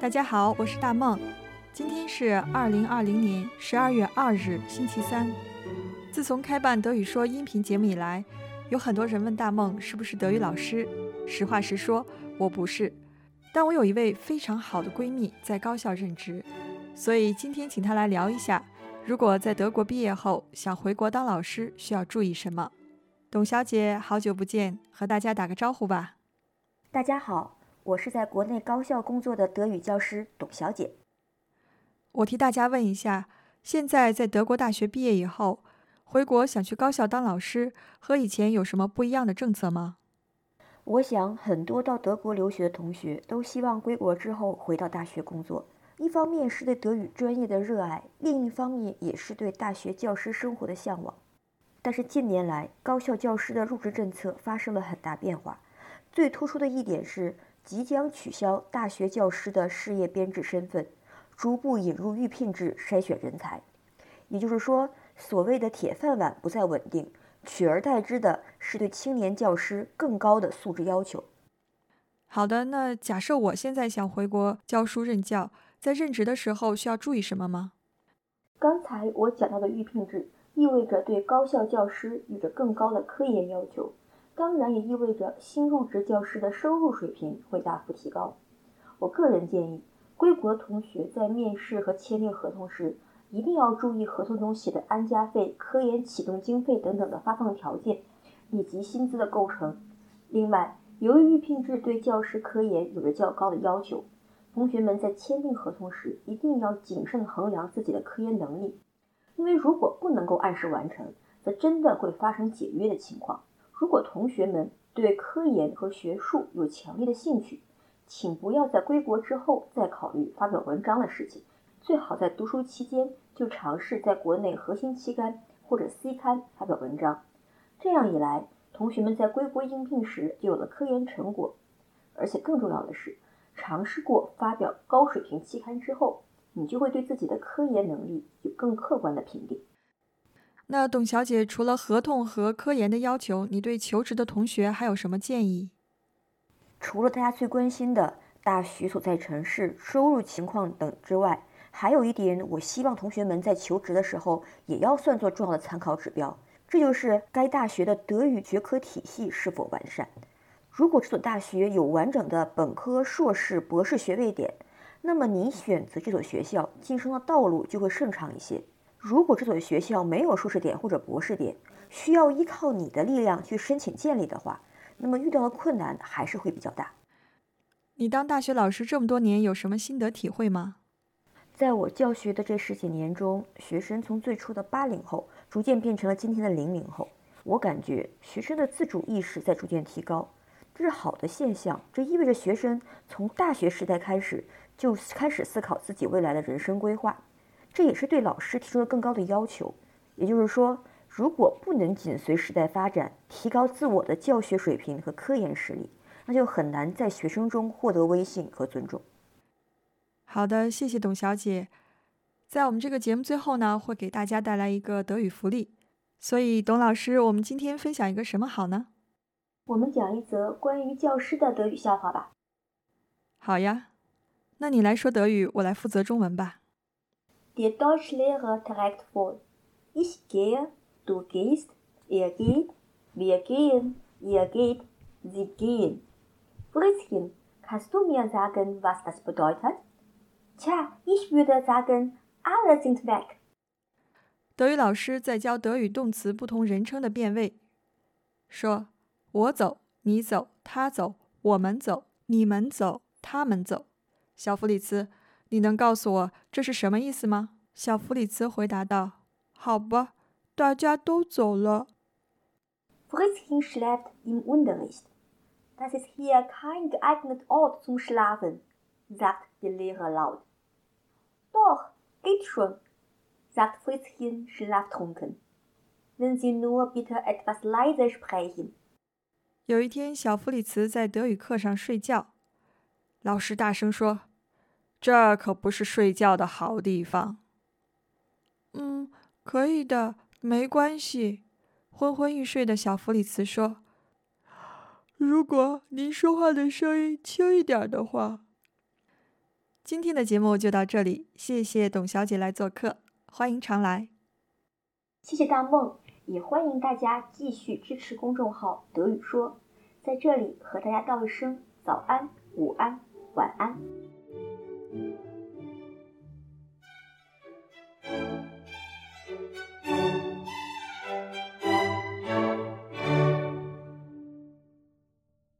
大家好，我是大梦。今天是二零二零年十二月二日，星期三。自从开办德语说音频节目以来，有很多人问大梦是不是德语老师。实话实说，我不是。但我有一位非常好的闺蜜在高校任职，所以今天请她来聊一下，如果在德国毕业后想回国当老师，需要注意什么。董小姐，好久不见，和大家打个招呼吧。大家好。我是在国内高校工作的德语教师董小姐。我替大家问一下，现在在德国大学毕业以后，回国想去高校当老师，和以前有什么不一样的政策吗？我想，很多到德国留学的同学都希望归国之后回到大学工作。一方面是对德语专业的热爱，另一方面也是对大学教师生活的向往。但是近年来，高校教师的入职政策发生了很大变化，最突出的一点是。即将取消大学教师的事业编制身份，逐步引入预聘制筛选人才。也就是说，所谓的铁饭碗不再稳定，取而代之的是对青年教师更高的素质要求。好的，那假设我现在想回国教书任教，在任职的时候需要注意什么吗？刚才我讲到的预聘制，意味着对高校教师有着更高的科研要求。当然也意味着新入职教师的收入水平会大幅提高。我个人建议，归国同学在面试和签订合同时，一定要注意合同中写的安家费、科研启动经费等等的发放条件，以及薪资的构成。另外，由于预聘制对教师科研有着较高的要求，同学们在签订合同时一定要谨慎衡量自己的科研能力，因为如果不能够按时完成，则真的会发生解约的情况。如果同学们对科研和学术有强烈的兴趣，请不要在归国之后再考虑发表文章的事情，最好在读书期间就尝试在国内核心期刊或者 C 刊发表文章。这样一来，同学们在归国应聘时就有了科研成果，而且更重要的是，尝试过发表高水平期刊之后，你就会对自己的科研能力有更客观的评定。那董小姐，除了合同和科研的要求，你对求职的同学还有什么建议？除了大家最关心的大学所在城市、收入情况等之外，还有一点，我希望同学们在求职的时候也要算作重要的参考指标，这就是该大学的德语学科体系是否完善。如果这所大学有完整的本科、硕士、博士学位点，那么你选择这所学校晋升的道路就会顺畅一些。如果这所学校没有硕士点或者博士点，需要依靠你的力量去申请建立的话，那么遇到的困难还是会比较大。你当大学老师这么多年，有什么心得体会吗？在我教学的这十几年中，学生从最初的八零后，逐渐变成了今天的零零后。我感觉学生的自主意识在逐渐提高，这是好的现象。这意味着学生从大学时代开始就开始思考自己未来的人生规划。这也是对老师提出了更高的要求，也就是说，如果不能紧随时代发展，提高自我的教学水平和科研实力，那就很难在学生中获得威信和尊重。好的，谢谢董小姐。在我们这个节目最后呢，会给大家带来一个德语福利。所以，董老师，我们今天分享一个什么好呢？我们讲一则关于教师的德语笑话吧。好呀，那你来说德语，我来负责中文吧。Der Deutschlehrer trägt vor: Ich gehe, du gehst, er geht, wir gehen, ihr geht, sie gehen. Fritzchen, kannst du mir sagen, was das bedeutet? Tja, ich würde sagen, alle sind weg. 德语老师在教德语动词不同人称的变位，说：“我走，你走，他走，我们走，你们走，他们走。”小弗里茨。你能告诉我这是什么意思吗？小弗里茨回答道：“好吧，大家都走了。” Fritzchen schläft im Unterricht. Das ist hier kein geeigneter Ort zum Schlafen, sagt der Lehrer laut. Doch, geht schon, sagt Fritzchen schlaftrunken. Wenn Sie nur bitte etwas leiser sprechen. 有一天，小弗里茨在德语课上睡觉，老师大声说。这可不是睡觉的好地方。嗯，可以的，没关系。昏昏欲睡的小弗里茨说：“如果您说话的声音轻一点的话。”今天的节目就到这里，谢谢董小姐来做客，欢迎常来。谢谢大梦，也欢迎大家继续支持公众号“德语说”。在这里和大家道一声早安、午安、晚安。